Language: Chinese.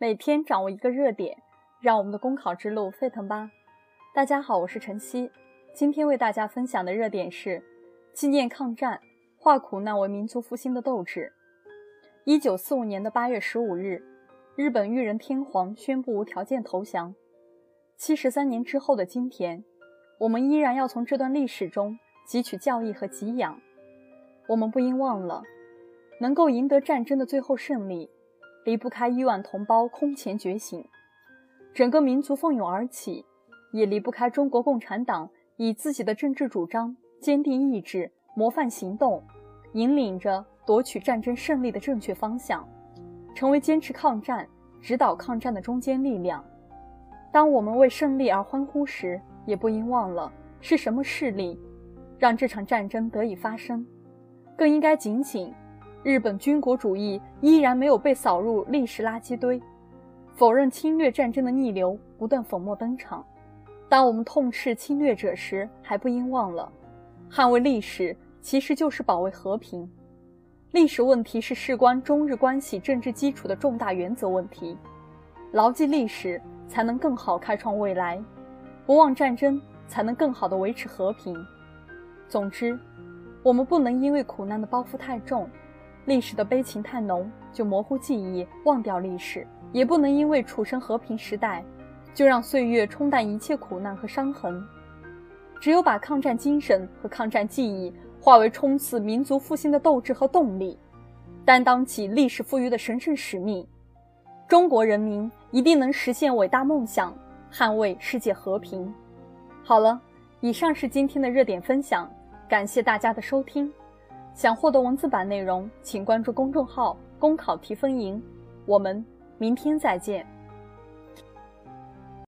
每天掌握一个热点，让我们的公考之路沸腾吧！大家好，我是晨曦，今天为大家分享的热点是纪念抗战，化苦难为民族复兴的斗志。一九四五年的八月十五日，日本裕仁天皇宣布无条件投降。七十三年之后的今天，我们依然要从这段历史中汲取教义和给养。我们不应忘了，能够赢得战争的最后胜利。离不开亿万同胞空前觉醒，整个民族奋勇而起，也离不开中国共产党以自己的政治主张、坚定意志、模范行动，引领着夺取战争胜利的正确方向，成为坚持抗战、指导抗战的中坚力量。当我们为胜利而欢呼时，也不应忘了是什么势力让这场战争得以发生，更应该警醒。日本军国主义依然没有被扫入历史垃圾堆，否认侵略战争的逆流不断粉墨登场。当我们痛斥侵略者时，还不应忘了，捍卫历史其实就是保卫和平。历史问题是事关中日关系政治基础的重大原则问题，牢记历史才能更好开创未来，不忘战争才能更好的维持和平。总之，我们不能因为苦难的包袱太重。历史的悲情太浓，就模糊记忆，忘掉历史；也不能因为处身和平时代，就让岁月冲淡一切苦难和伤痕。只有把抗战精神和抗战记忆化为冲刺民族复兴的斗志和动力，担当起历史赋予的神圣使命，中国人民一定能实现伟大梦想，捍卫世界和平。好了，以上是今天的热点分享，感谢大家的收听。想获得文字版内容，请关注公众号“公考提分营”。我们明天再见。